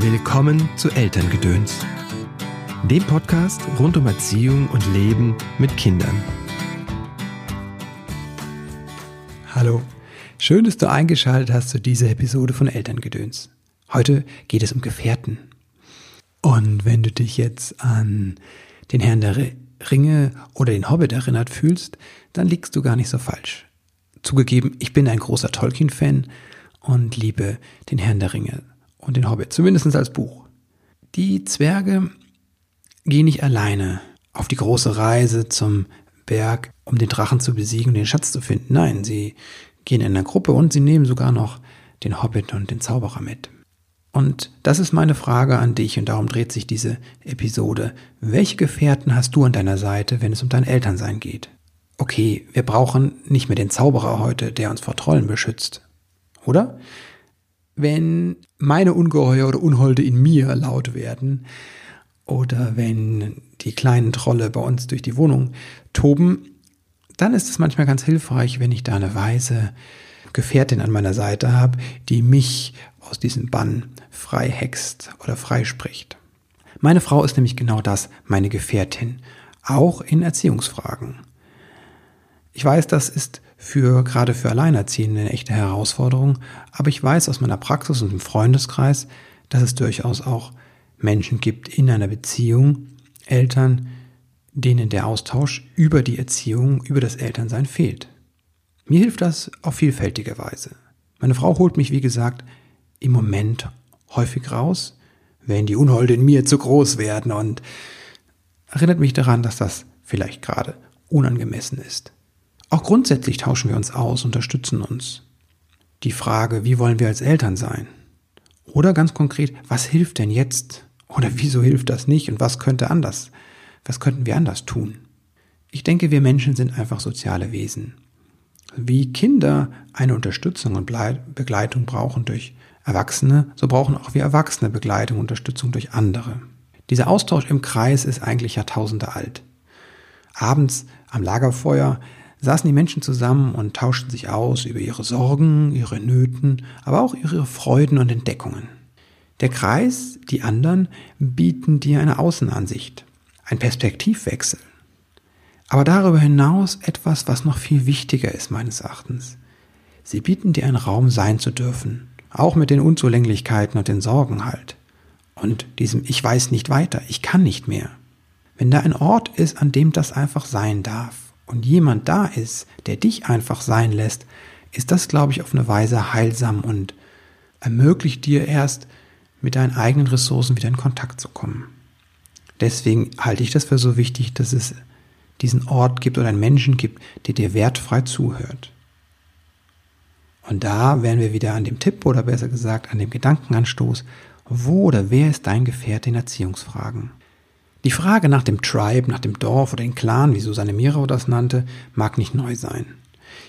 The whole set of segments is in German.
Willkommen zu Elterngedöns, dem Podcast rund um Erziehung und Leben mit Kindern. Hallo, schön, dass du eingeschaltet hast zu dieser Episode von Elterngedöns. Heute geht es um Gefährten. Und wenn du dich jetzt an den Herrn der Ringe oder den Hobbit erinnert fühlst, dann liegst du gar nicht so falsch. Zugegeben, ich bin ein großer Tolkien-Fan und liebe den Herrn der Ringe und den Hobbit, zumindest als Buch. Die Zwerge gehen nicht alleine auf die große Reise zum Berg, um den Drachen zu besiegen und den Schatz zu finden. Nein, sie gehen in einer Gruppe und sie nehmen sogar noch den Hobbit und den Zauberer mit. Und das ist meine Frage an dich und darum dreht sich diese Episode. Welche Gefährten hast du an deiner Seite, wenn es um dein Elternsein geht? Okay, wir brauchen nicht mehr den Zauberer heute, der uns vor Trollen beschützt. Oder? Wenn meine Ungeheuer oder Unholde in mir laut werden oder wenn die kleinen Trolle bei uns durch die Wohnung toben, dann ist es manchmal ganz hilfreich, wenn ich da eine weise Gefährtin an meiner Seite habe, die mich aus diesem Bann frei hext oder freispricht. Meine Frau ist nämlich genau das, meine Gefährtin, auch in Erziehungsfragen. Ich weiß, das ist für gerade für Alleinerziehende eine echte Herausforderung, aber ich weiß aus meiner Praxis und im Freundeskreis, dass es durchaus auch Menschen gibt in einer Beziehung, Eltern, denen der Austausch über die Erziehung, über das Elternsein fehlt. Mir hilft das auf vielfältige Weise. Meine Frau holt mich, wie gesagt, im Moment häufig raus, wenn die Unholde in mir zu groß werden und erinnert mich daran, dass das vielleicht gerade unangemessen ist. Auch grundsätzlich tauschen wir uns aus, unterstützen uns. Die Frage, wie wollen wir als Eltern sein? Oder ganz konkret, was hilft denn jetzt? Oder wieso hilft das nicht? Und was könnte anders? Was könnten wir anders tun? Ich denke, wir Menschen sind einfach soziale Wesen. Wie Kinder eine Unterstützung und Begleitung brauchen durch Erwachsene, so brauchen auch wir Erwachsene Begleitung und Unterstützung durch andere. Dieser Austausch im Kreis ist eigentlich Jahrtausende alt. Abends am Lagerfeuer saßen die Menschen zusammen und tauschten sich aus über ihre Sorgen, ihre Nöten, aber auch ihre Freuden und Entdeckungen. Der Kreis, die anderen, bieten dir eine Außenansicht, ein Perspektivwechsel. Aber darüber hinaus etwas, was noch viel wichtiger ist meines Erachtens. Sie bieten dir einen Raum sein zu dürfen, auch mit den Unzulänglichkeiten und den Sorgen halt. Und diesem Ich weiß nicht weiter, ich kann nicht mehr. Wenn da ein Ort ist, an dem das einfach sein darf, und jemand da ist, der dich einfach sein lässt, ist das, glaube ich, auf eine Weise heilsam und ermöglicht dir erst mit deinen eigenen Ressourcen wieder in Kontakt zu kommen. Deswegen halte ich das für so wichtig, dass es diesen Ort gibt oder einen Menschen gibt, der dir wertfrei zuhört. Und da wären wir wieder an dem Tipp oder besser gesagt an dem Gedankenanstoß, wo oder wer ist dein Gefährte in Erziehungsfragen? Die Frage nach dem Tribe, nach dem Dorf oder dem Clan, wie Susanne Mirau das nannte, mag nicht neu sein.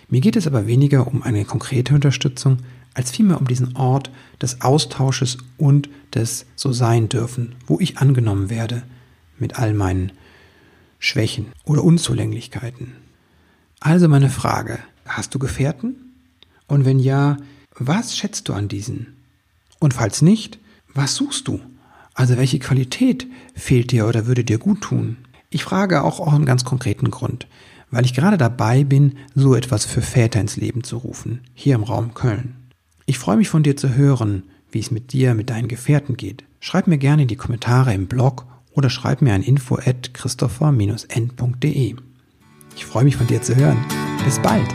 Mir geht es aber weniger um eine konkrete Unterstützung, als vielmehr um diesen Ort des Austausches und des So sein dürfen, wo ich angenommen werde mit all meinen Schwächen oder Unzulänglichkeiten. Also meine Frage, hast du Gefährten? Und wenn ja, was schätzt du an diesen? Und falls nicht, was suchst du? Also welche Qualität fehlt dir oder würde dir gut tun? Ich frage auch aus einem ganz konkreten Grund, weil ich gerade dabei bin, so etwas für Väter ins Leben zu rufen, hier im Raum Köln. Ich freue mich von dir zu hören, wie es mit dir, mit deinen Gefährten geht. Schreib mir gerne in die Kommentare im Blog oder schreib mir ein info at christopher-n.de. Ich freue mich von dir zu hören. Bis bald!